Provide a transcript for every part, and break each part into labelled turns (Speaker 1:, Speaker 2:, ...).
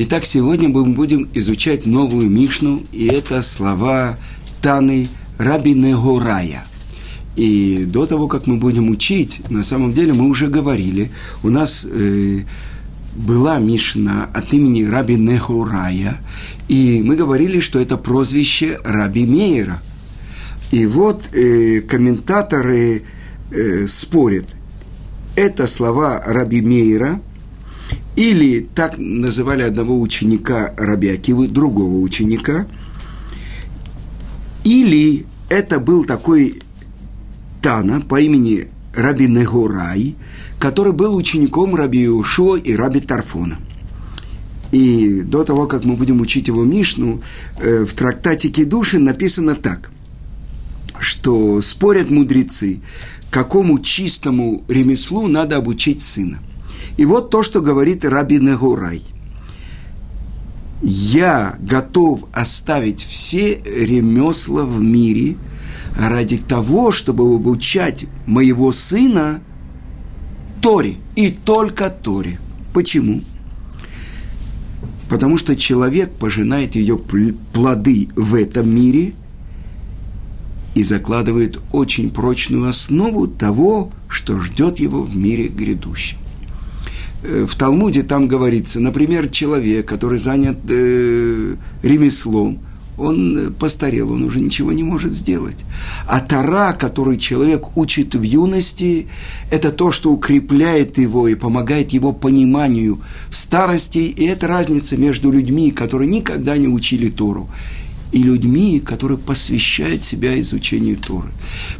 Speaker 1: Итак, сегодня мы будем изучать новую Мишну, и это слова Таны Раби Негорая. И до того, как мы будем учить, на самом деле мы уже говорили, у нас э, была Мишна от имени Раби Негорая, и мы говорили, что это прозвище Раби Мейера. И вот э, комментаторы э, спорят, это слова Раби Мейера – или так называли одного ученика Раби Акивы, другого ученика. Или это был такой Тана по имени Раби Негурай, который был учеником Раби Ушуа и Раби Тарфона. И до того, как мы будем учить его Мишну, э, в трактате Кедуши написано так, что спорят мудрецы, какому чистому ремеслу надо обучить сына. И вот то, что говорит Раби Негурай. Я готов оставить все ремесла в мире ради того, чтобы обучать моего сына Торе, и только Торе. Почему? Потому что человек пожинает ее плоды в этом мире и закладывает очень прочную основу того, что ждет его в мире грядущем. Э, в Талмуде там говорится, например, человек, который занят э, ремеслом, он постарел, он уже ничего не может сделать. А тара, который человек учит в юности, это то, что укрепляет его и помогает его пониманию старости. И это разница между людьми, которые никогда не учили Тору, и людьми, которые посвящают себя изучению Торы.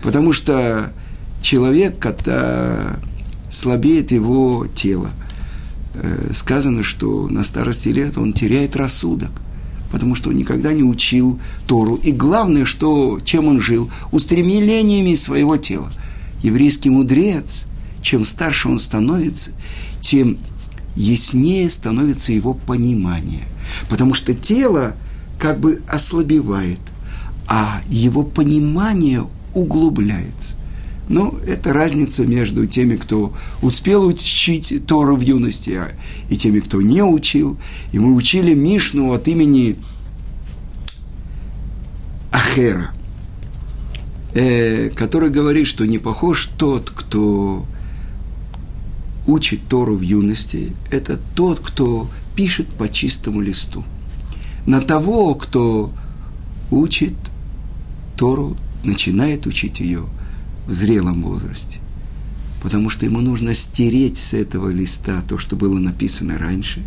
Speaker 1: Потому что человек, когда слабеет его тело – Э, сказано, что на старости лет он теряет рассудок, потому что он никогда не учил Тору. И главное, что, чем он жил? Устремлениями своего тела. Еврейский мудрец, чем старше он становится, тем яснее становится его понимание. Потому что тело как бы ослабевает, а его понимание углубляется. Ну, это разница между теми, кто успел учить Тору в юности, а, и теми, кто не учил. И мы учили Мишну от имени Ахера, э, который говорит, что не похож тот, кто учит Тору в юности, это тот, кто пишет по чистому листу. На того, кто учит Тору, начинает учить ее – в зрелом возрасте. Потому что ему нужно стереть с этого листа то, что было написано раньше,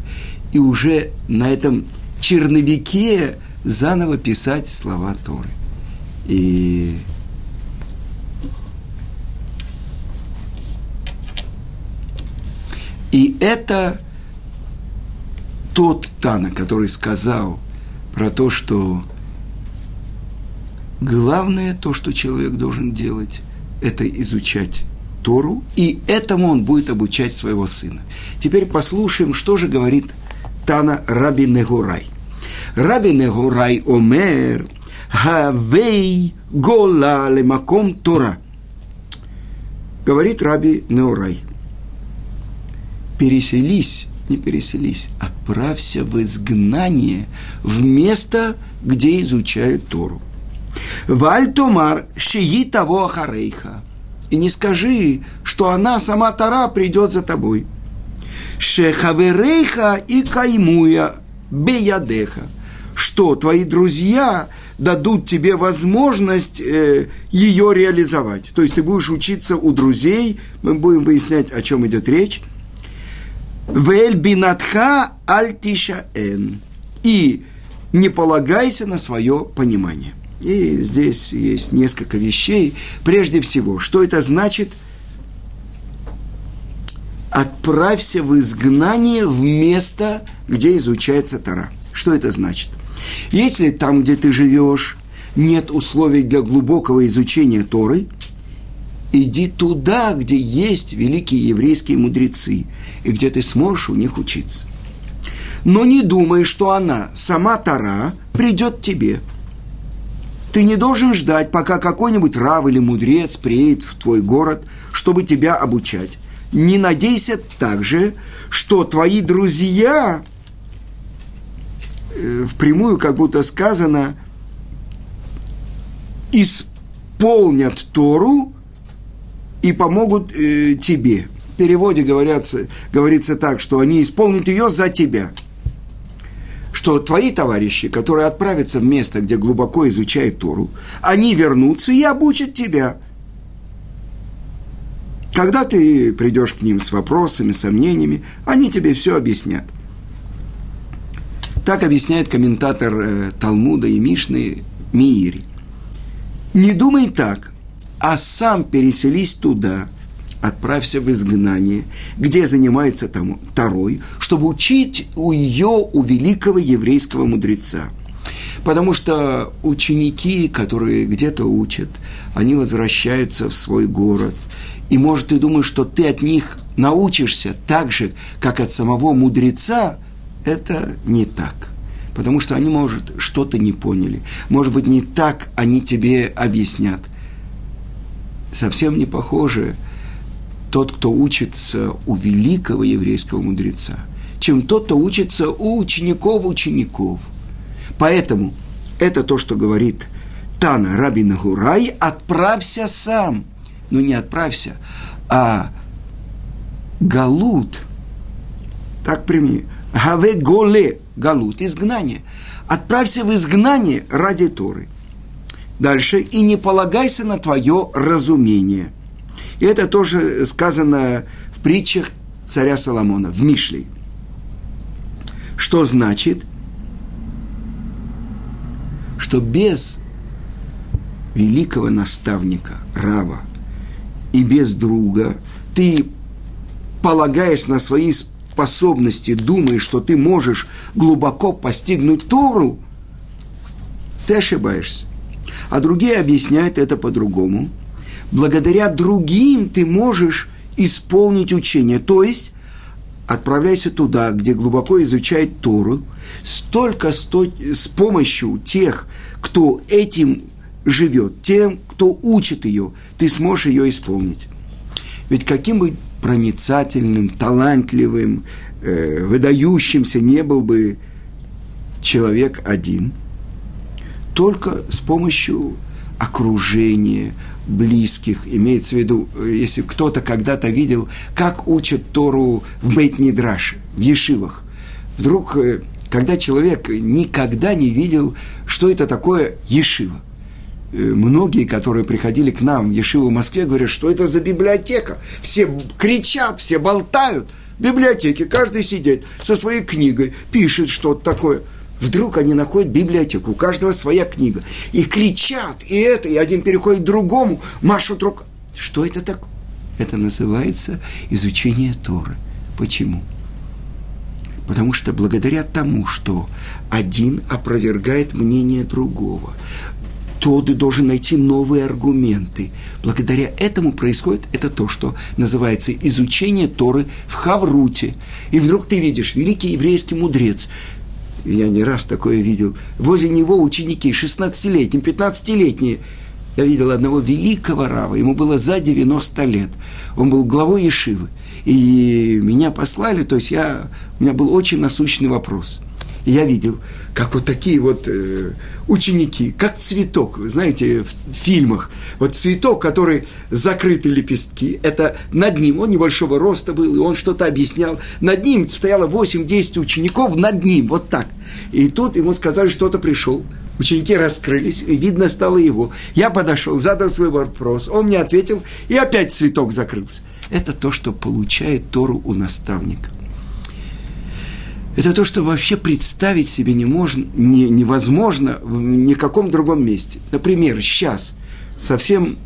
Speaker 1: и уже на этом черновике заново писать слова Торы. И И это тот Тана, который сказал про то, что главное то, что человек должен делать, это изучать Тору, и этому он будет обучать своего сына. Теперь послушаем, что же говорит Тана Раби Негурай. Раби Негурай омер, хавей гола лемаком Тора. Говорит Раби Неурай. Переселись, не переселись, отправься в изгнание в место, где изучают Тору. Вальтумар шии того ахарейха. И не скажи, что она сама Тара придет за тобой. Шехаверейха и каймуя беядеха. Что твои друзья дадут тебе возможность э, ее реализовать. То есть ты будешь учиться у друзей, мы будем выяснять, о чем идет речь. Вель бинатха альтишаэн. И не полагайся на свое понимание. И здесь есть несколько вещей. Прежде всего, что это значит? Отправься в изгнание в место, где изучается Тара. Что это значит? Если там, где ты живешь, нет условий для глубокого изучения Торы, иди туда, где есть великие еврейские мудрецы, и где ты сможешь у них учиться. Но не думай, что она, сама Тара, придет тебе – ты не должен ждать, пока какой-нибудь рав или мудрец приедет в твой город, чтобы тебя обучать. Не надейся также, что твои друзья э, впрямую как будто сказано, исполнят Тору и помогут э, тебе. В переводе говорятся, говорится так, что они исполнят ее за тебя. Что твои товарищи, которые отправятся в место, где глубоко изучают Тору, они вернутся и обучат тебя. Когда ты придешь к ним с вопросами, сомнениями, они тебе все объяснят. Так объясняет комментатор э, Талмуда и Мишны Миири. Не думай так, а сам переселись туда, отправься в изгнание, где занимается там второй, чтобы учить у ее, у великого еврейского мудреца. Потому что ученики, которые где-то учат, они возвращаются в свой город. И, может, ты думаешь, что ты от них научишься так же, как от самого мудреца, это не так потому что они, может, что-то не поняли. Может быть, не так они тебе объяснят. Совсем не похоже тот, кто учится у великого еврейского мудреца, чем тот, кто учится у учеников учеников. Поэтому это то, что говорит Тана Раби Нагурай, отправься сам. Ну, не отправься, а Галут, так прими, Гаве Голе, галут, изгнание. Отправься в изгнание ради Торы. Дальше, и не полагайся на твое разумение. И это тоже сказано в притчах царя Соломона, в Мишле. Что значит? Что без великого наставника, Рава, и без друга, ты, полагаясь на свои способности, думаешь, что ты можешь глубоко постигнуть Тору, ты ошибаешься. А другие объясняют это по-другому. Благодаря другим ты можешь исполнить учение. То есть, отправляйся туда, где глубоко изучает Тору, столько сто... с помощью тех, кто этим живет, тем, кто учит ее, ты сможешь ее исполнить. Ведь каким бы проницательным, талантливым, э, выдающимся не был бы человек один, только с помощью окружения, близких, имеется в виду, если кто-то когда-то видел, как учат Тору в Бейт-Мидраше, в Ешивах. Вдруг, э, когда человек никогда не видел, что это такое Ешива – Э, многие, которые приходили к нам в Ешиву в Москве, говорят, что это за библиотека. Все кричат, все болтают. В библиотеке каждый сидит со своей книгой, пишет что-то такое. Вдруг они находят библиотеку, у каждого своя книга. И кричат, и это, и один переходит к другому, машут рукой. Что это такое? Это называется изучение Торы. Почему? Потому что благодаря тому, что один опровергает мнение другого, то ты должен найти новые аргументы. Благодаря этому происходит это то, что называется изучение Торы в Хавруте. И вдруг ты видишь, великий еврейский мудрец, я не раз такое видел, возле него ученики 16-летние, 15-летние. Я видел одного великого рава, ему было за 90 лет. Он был главой Ешивы. И меня послали, то есть я, у меня был очень насущный вопрос – и я видел, как вот такие вот э, ученики, как цветок, вы знаете, в фильмах, вот цветок, который закрыты лепестки, это над ним, он небольшого роста был, и он что-то объяснял, над ним стояло 8-10 учеников, над ним, вот так. И тут ему сказали, что-то пришел, Ученики раскрылись, и видно стало его. Я подошел, задал свой вопрос, он мне ответил, и опять цветок закрылся. Это то, что получает Тору у наставника это то, что вообще представить себе не можно, не, невозможно в никаком другом месте. Например, сейчас, совсем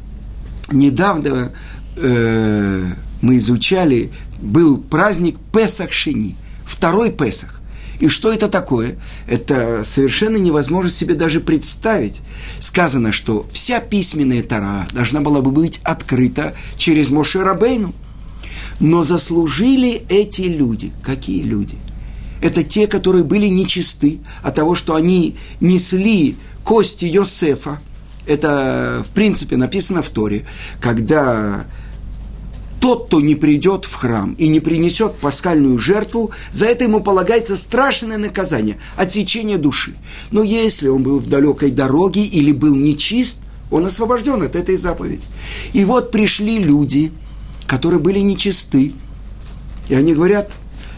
Speaker 1: недавно э, мы изучали, был праздник Песах Шини, второй Песах. И что это такое? Это совершенно невозможно себе даже представить. Сказано, что вся письменная Тара должна была бы быть открыта через Моше Рабейну. Но заслужили эти люди. Какие люди? Это те, которые были нечисты от того, что они несли кости Йосефа. Это, в принципе, написано в Торе, когда тот, кто не придет в храм и не принесет пасхальную жертву, за это ему полагается страшное наказание – отсечение души. Но если он был в далекой дороге или был нечист, он освобожден от этой заповеди. И вот пришли люди, которые были нечисты, и они говорят,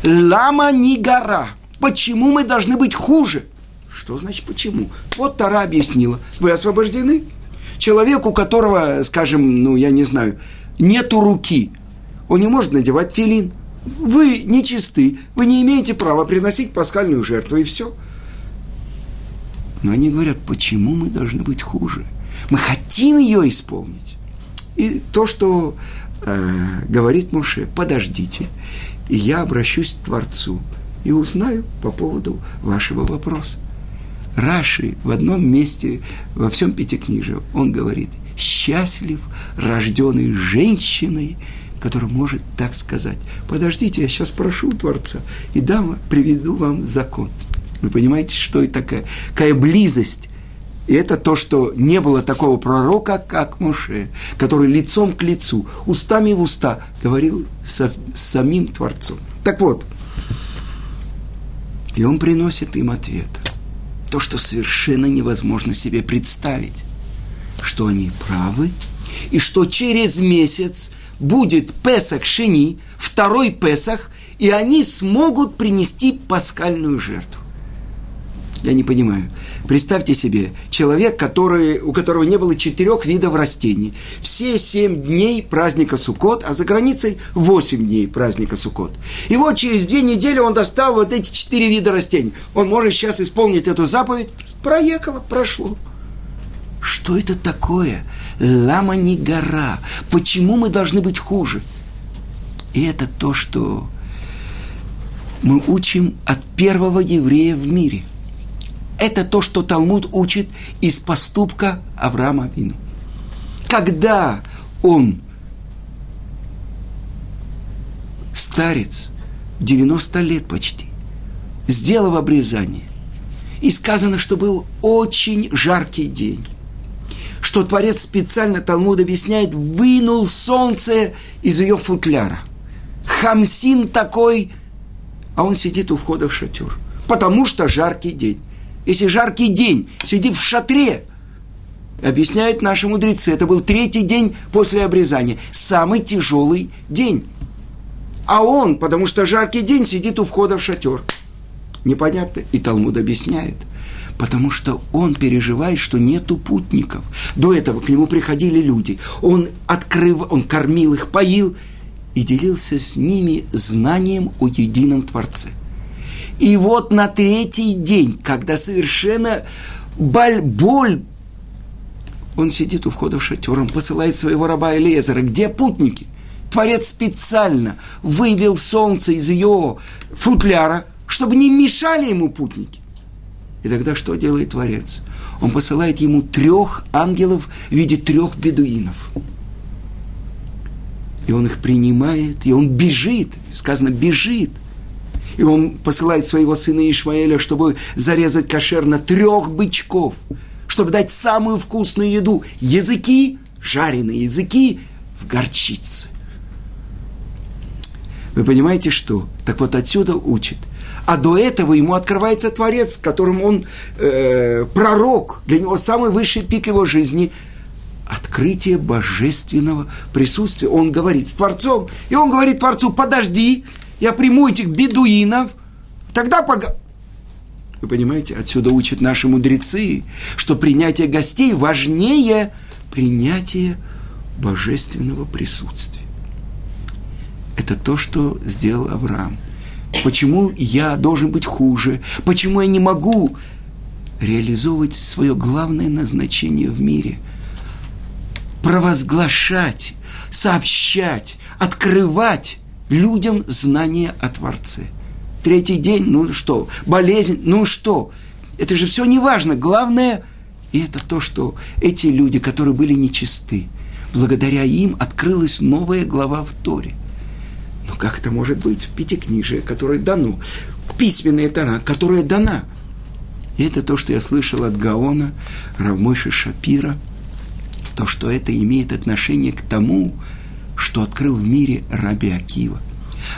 Speaker 1: «Лама не гора, почему мы должны быть хуже?» Что значит почему? Вот Тара объяснила, вы освобождены. Человек, у которого, скажем, ну, я не знаю, нету руки, он не может надевать филин. Вы нечисты, вы не имеете права приносить пасхальную жертву, и все. Но они говорят, почему мы должны быть хуже? Мы хотим ее исполнить. И то, что э, говорит Муше, подождите, и я обращусь к Творцу и узнаю по поводу вашего вопроса. Раши в одном месте во всем Пятикнижии, он говорит, счастлив, рожденный женщиной, который может так сказать. Подождите, я сейчас прошу Творца и дам, приведу вам закон. Вы понимаете, что это такая, какая близость и это то, что не было такого пророка, как Моше, который лицом к лицу, устами в уста говорил со, с самим Творцом. Так вот, и он приносит им ответ. То, что совершенно невозможно себе представить, что они правы, и что через месяц будет Песах Шини, второй Песах, и они смогут принести пасхальную жертву. Я не понимаю. Представьте себе, человек, который, у которого не было четырех видов растений. Все семь дней праздника Суккот, а за границей восемь дней праздника Суккот. И вот через две недели он достал вот эти четыре вида растений. Он может сейчас исполнить эту заповедь. Проехало, прошло. Что это такое? Лама не гора. Почему мы должны быть хуже? И это то, что мы учим от первого еврея в мире – это то, что Талмуд учит из поступка Авраама Вину. Когда он старец, 90 лет почти, сделал обрезание, и сказано, что был очень жаркий день, что Творец специально, Талмуд объясняет, вынул солнце из ее футляра. Хамсин такой, а он сидит у входа в шатер, потому что жаркий день если жаркий день, сидит в шатре, объясняют наши мудрецы, это был третий день после обрезания, самый тяжелый день. А он, потому что жаркий день, сидит у входа в шатер. Непонятно. И Талмуд объясняет. Потому что он переживает, что нету путников. До этого к нему приходили люди. Он открыл, он кормил их, поил и делился с ними знанием о едином Творце – и вот на третий день, когда совершенно боль, боль он сидит у входа в шатер, он посылает своего раба Элезера. Где путники? Творец специально вывел солнце из ее футляра, чтобы не мешали ему путники. И тогда что делает Творец? Он посылает ему трех ангелов в виде трех бедуинов. И он их принимает, и он бежит, сказано, бежит – и он посылает своего сына Ишмаэля, чтобы зарезать кошер на трех бычков, чтобы дать самую вкусную еду. Языки, жареные языки в горчице. Вы понимаете, что? Так вот отсюда учит. А до этого ему открывается Творец, которым он э, пророк. Для него самый высший пик его жизни – открытие божественного присутствия. Он говорит с Творцом, и он говорит Творцу, подожди, я приму этих бедуинов, тогда пога... Вы понимаете, отсюда учат наши мудрецы, что принятие гостей важнее принятия божественного присутствия. Это то, что сделал Авраам. Почему я должен быть хуже? Почему я не могу реализовывать свое главное назначение в мире? Провозглашать, сообщать, открывать людям знание о Творце. Третий день, ну что, болезнь, ну что, это же все не важно. Главное, и это то, что эти люди, которые были нечисты, благодаря им открылась новая глава в Торе. Но как это может быть? Пятикнижие, которое дано, письменная Тора, которая дана. И это то, что я слышал от Гаона, Равмойши Шапира, то, что это имеет отношение к тому, что открыл в мире Раби Акива.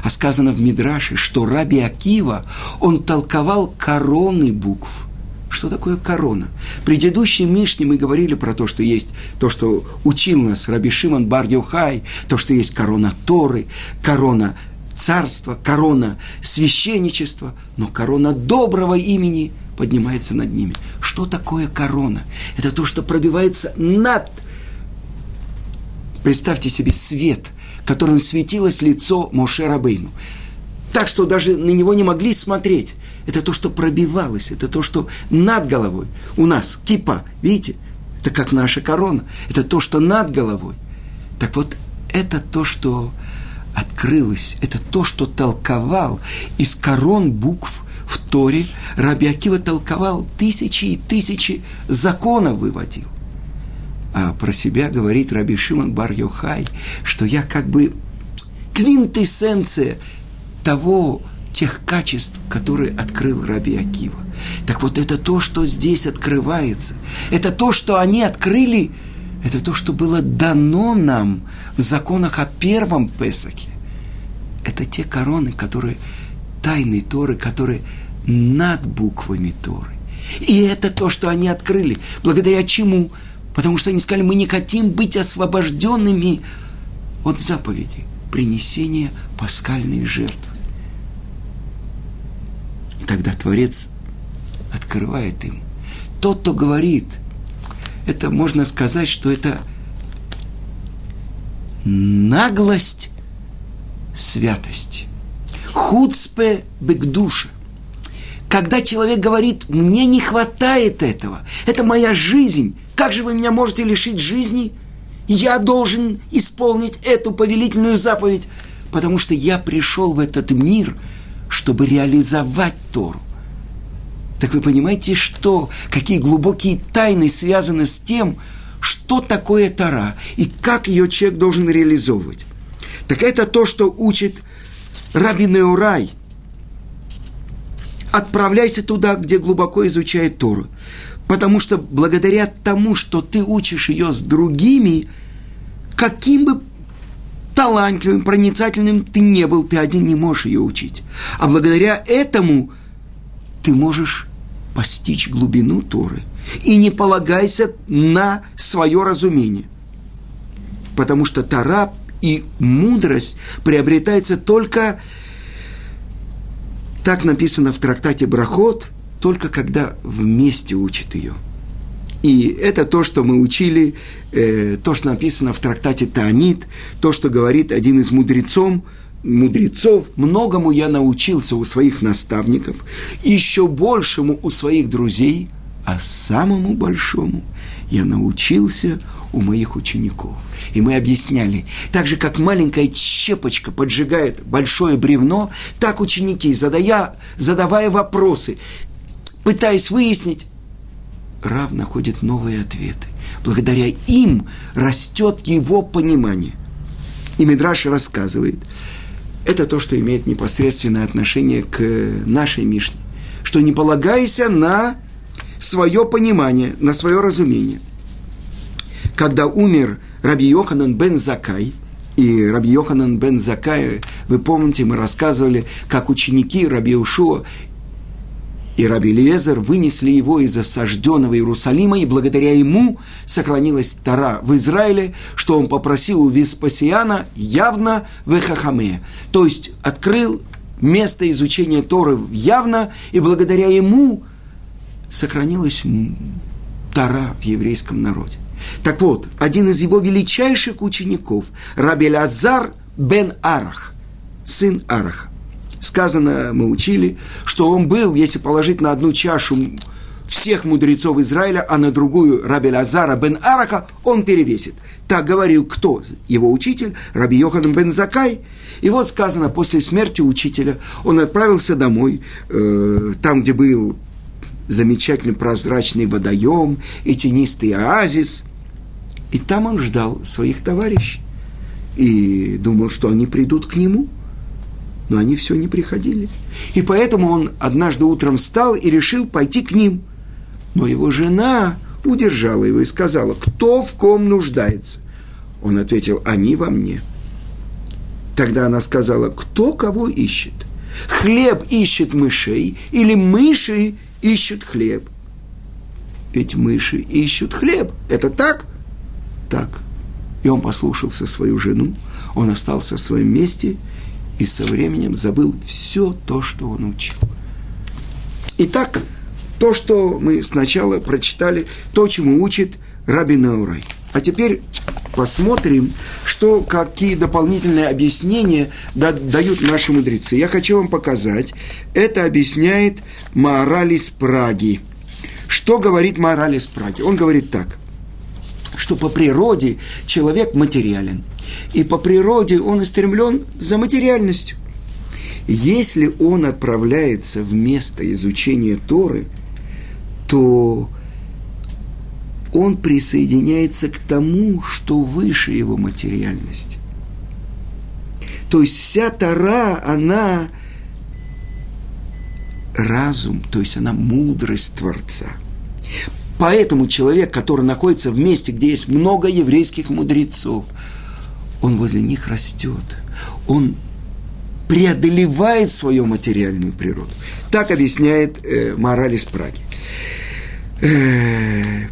Speaker 1: А сказано в Мидраше, что Раби Акива, он толковал короны букв. Что такое корона? В предыдущей Мишне мы говорили про то, что есть то, что учил нас Раби Шимон бар -Юхай, то, что есть корона Торы, корона царства, корона священничества, но корона доброго имени поднимается над ними. Что такое корона? Это то, что пробивается над. Представьте себе свет, которым светилось лицо Моше Рабейну. Так что даже на него не могли смотреть. Это то, что пробивалось, это то, что над головой. У нас кипа, видите? Это как наша корона. Это то, что над головой. Так вот, это то, что открылось, это то, что толковал из корон букв в Торе. Раби Акива толковал тысячи и тысячи законов выводил. А про себя говорит Раби Шимон бар Йохай, что я как бы квинтэссенция того, тех качеств, которые открыл Раби Акива. Так вот, это то, что здесь открывается. Это то, что они открыли, это то, что было дано нам в законах о первом Песаке. Это те короны, которые тайны Торы, которые над буквами Торы. И это то, что они открыли. Благодаря чему? Потому что они сказали, мы не хотим быть освобожденными от заповеди принесения пасхальной жертвы. И тогда Творец открывает им. Тот, кто говорит, это можно сказать, что это наглость святости. Хуцпе бекдуша. Когда человек говорит, мне не хватает этого, это моя жизнь, как же вы меня можете лишить жизни? Я должен исполнить эту повелительную заповедь, потому что я пришел в этот мир, чтобы реализовать Тору. Так вы понимаете, что, какие глубокие тайны связаны с тем, что такое Тора и как ее человек должен реализовывать. Так это то, что учит Раби Неурай. Отправляйся туда, где глубоко изучает Тору. Потому что благодаря тому, что ты учишь ее с другими, каким бы талантливым, проницательным ты не был, ты один не можешь ее учить. А благодаря этому ты можешь постичь глубину Торы. И не полагайся на свое разумение. Потому что Тора и мудрость приобретается только, так написано в трактате Брахот, только когда вместе учит ее. И это то, что мы учили, э, то, что написано в трактате Таанит, то, что говорит один из мудрецов, мудрецов, многому я научился у своих наставников, еще большему у своих друзей, а самому большому я научился у моих учеников. И мы объясняли, так же, как маленькая щепочка поджигает большое бревно, так ученики, задая, задавая вопросы, пытаясь выяснить, Рав находит новые ответы. Благодаря им растет его понимание. И Мидраш рассказывает, это то, что имеет непосредственное отношение к нашей Мишне, что не полагайся на свое понимание, на свое разумение когда умер Раби Йоханан бен Закай, и Раби Йоханан бен Закай, вы помните, мы рассказывали, как ученики Раби Ушуа и Раби Лезер вынесли его из осажденного Иерусалима, и благодаря ему сохранилась Тара в Израиле, что он попросил у Веспасиана явно в Эхахаме, то есть открыл место изучения Торы явно, и благодаря ему сохранилась Тара в еврейском народе. Так вот, один из его величайших учеников, Раби Лазар бен Арах, сын Араха. Сказано, мы учили, что он был, если положить на одну чашу всех мудрецов Израиля, а на другую Раби Лазара бен Араха, он перевесит. Так говорил кто? Его учитель, Раби Йохан бен Закай. И вот сказано, после смерти учителя он отправился домой, э, там, где был замечательный прозрачный водоем и тенистый оазис. И там он ждал своих товарищей и думал, что они придут к нему. Но они все не приходили. И поэтому он однажды утром встал и решил пойти к ним. Но его жена удержала его и сказала, кто в ком нуждается. Он ответил, они во мне. Тогда она сказала, кто кого ищет? Хлеб ищет мышей или мыши ищут хлеб? Ведь мыши ищут хлеб. Это так? Так. И он послушался свою жену, он остался в своем месте и со временем забыл все то, что он учил. Итак, то, что мы сначала прочитали, то, чему учит Раби Наурай. А теперь посмотрим, что, какие дополнительные объяснения дают наши мудрецы. Я хочу вам показать. Это объясняет Маораль из Праги. Что говорит Маораль из Праги? Он говорит так, что по природе человек материален. И по природе он устремлен за материальностью. Если он отправляется в место изучения Торы, то он присоединяется к тому, что выше его материальности. То есть вся Тора, она разум, то есть она мудрость Творца. Поэтому человек, который находится в месте, где есть много еврейских мудрецов, он возле них растет. Он преодолевает свою материальную природу. Так объясняет э, мораль из Праги. Э,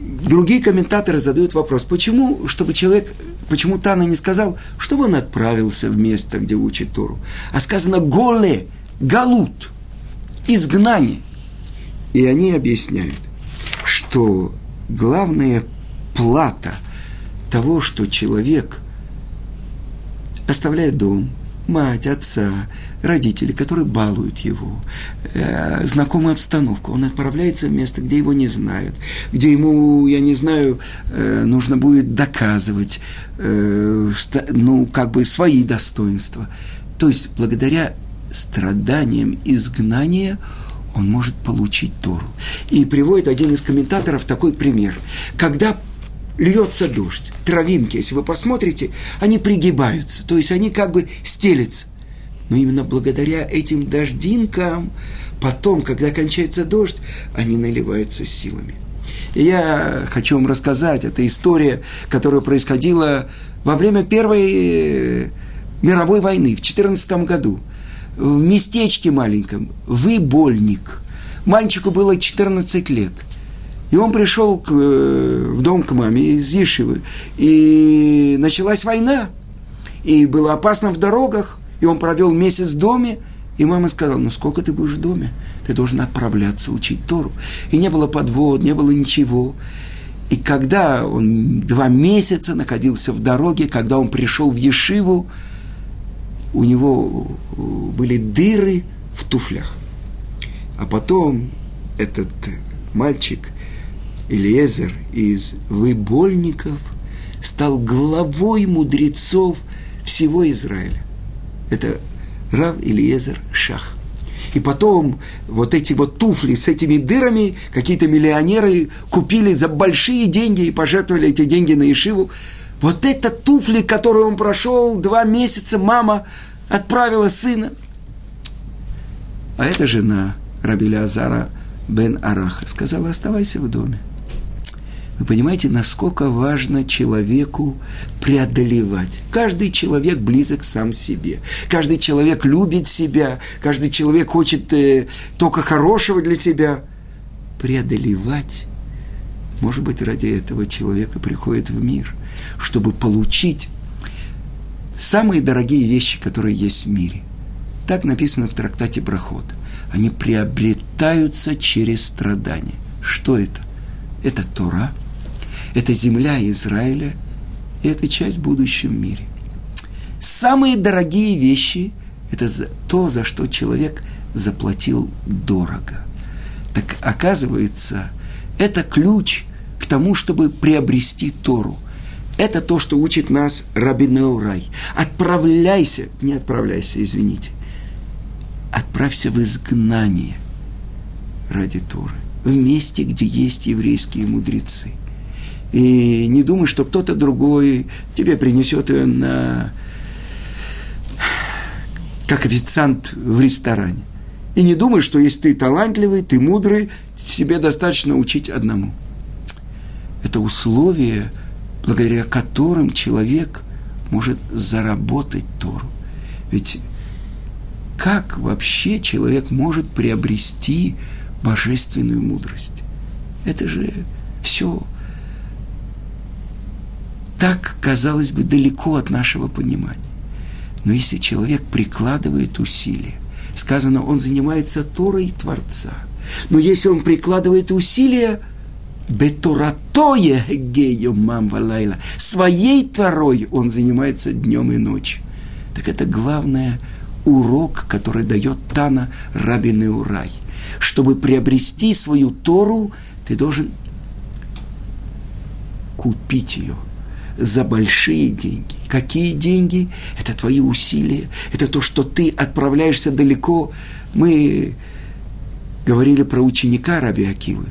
Speaker 1: другие комментаторы задают вопрос, почему, чтобы человек, почему Тана не сказал, чтобы он отправился в место, где учит Тору, а сказано «голе», «галут», «изгнание». И они объясняют, что главная плата того, что человек оставляет дом, мать, отца, родители, которые балуют его, э, знакомую обстановку. Он отправляется в место, где его не знают, где ему, я не знаю, э, нужно будет доказывать, э, ну, как бы свои достоинства. То есть, благодаря страданиям изгнания он может получить Тору. И приводит один из комментаторов такой пример. Когда льется дождь, травинки, если вы посмотрите, они пригибаются, то есть они как бы стелятся. Но именно благодаря этим дождинкам, потом, когда кончается дождь, они наливаются силами. И я хочу вам рассказать, это история, которая происходила во время Первой э, мировой войны в 14 году. В местечке маленьком, Выбольник. Мальчику было 14 лет – и он пришел к, э, в дом к маме из Ешивы. И началась война. И было опасно в дорогах. И он провел месяц в доме. И мама сказала, ну сколько ты будешь в доме? Ты должен отправляться учить Тору. И не было подвод, не было ничего. И когда он два месяца находился в дороге, когда он пришел в Ешиву, у него были дыры в туфлях. А потом этот мальчик Элиезер из Выбольников стал главой мудрецов всего Израиля. Это Рав Элиезер Шах. И потом вот эти вот туфли с этими дырами какие-то миллионеры купили за большие деньги и пожертвовали эти деньги на Ишиву. Вот это туфли, которые он прошел два месяца, мама отправила сына. А эта жена Рабиля Азара Бен Араха сказала, оставайся в доме. Вы понимаете, насколько важно человеку преодолевать. Каждый человек близок сам себе. Каждый человек любит себя. Каждый человек хочет э, только хорошего для себя. Преодолевать. Может быть, ради этого человека приходит в мир, чтобы получить самые дорогие вещи, которые есть в мире. Так написано в трактате Брахот. Они приобретаются через страдания. Что это? Это Тора – это земля Израиля, и это часть в будущем мире. Самые дорогие вещи – это то, за что человек заплатил дорого. Так оказывается, это ключ к тому, чтобы приобрести Тору. Это то, что учит нас Рабинеурай. Отправляйся, не отправляйся, извините. Отправься в изгнание ради Торы. В месте, где есть еврейские мудрецы – и не думай, что кто-то другой тебе принесет ее на... как официант в ресторане. И не думай, что если ты талантливый, ты мудрый, тебе достаточно учить одному. Это условия, благодаря которым человек может заработать Тору. Ведь как вообще человек может приобрести божественную мудрость? Это же все так, казалось бы, далеко от нашего понимания. Но если человек прикладывает усилия, сказано, он занимается Торой Творца. Но если он прикладывает усилия, Бетуратое гею мамвалайла. Своей Торой он занимается днем и ночью. Так это главное урок, который дает Тана Рабин Урай. Чтобы приобрести свою Тору, ты должен купить ее за большие деньги. Какие деньги? Это твои усилия, это то, что ты отправляешься далеко. Мы говорили про ученика Раби Акивы.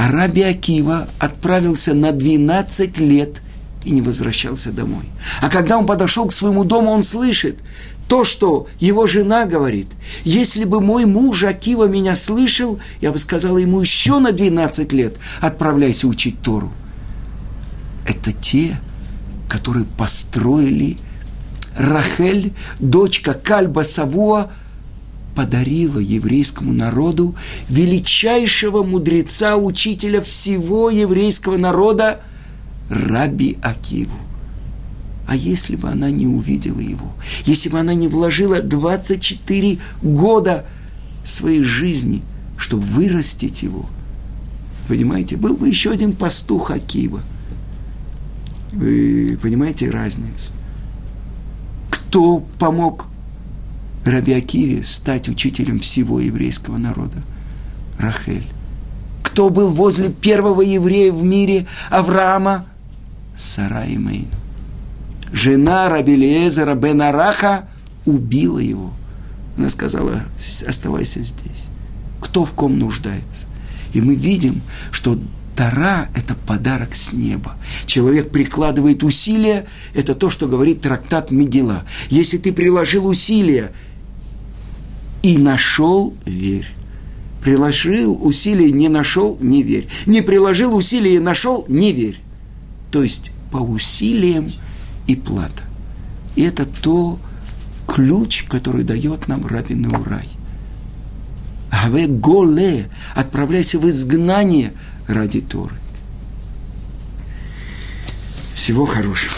Speaker 1: А Раби Акива отправился на 12 лет и не возвращался домой. А когда он подошел к своему дому, он слышит то, что его жена говорит. Если бы мой муж Акива меня слышал, я бы сказала ему еще на 12 лет отправляйся учить Тору. Это те, которые построили Рахель, дочка Кальба Савуа, подарила еврейскому народу величайшего мудреца, учителя всего еврейского народа, Раби Акиву. А если бы она не увидела его, если бы она не вложила 24 года своей жизни, чтобы вырастить его, понимаете, был бы еще один пастух Акива. Вы понимаете разницу? Кто помог Раби Акиве стать учителем всего еврейского народа? Рахель. Кто был возле первого еврея в мире Авраама? Сара и Мейн. Жена Раби Лезера бен Араха убила его. Она сказала, оставайся здесь. Кто в ком нуждается? И мы видим, что Тара – это подарок с неба. Человек прикладывает усилия, это то, что говорит трактат Мегила. Если ты приложил усилия и нашел, верь. Приложил усилия, не нашел, не верь. Не приложил усилия и нашел, не верь. То есть по усилиям и плата. И это то ключ, который дает нам Рабин Урай. Аве голе, отправляйся в изгнание ради Торы. Всего хорошего.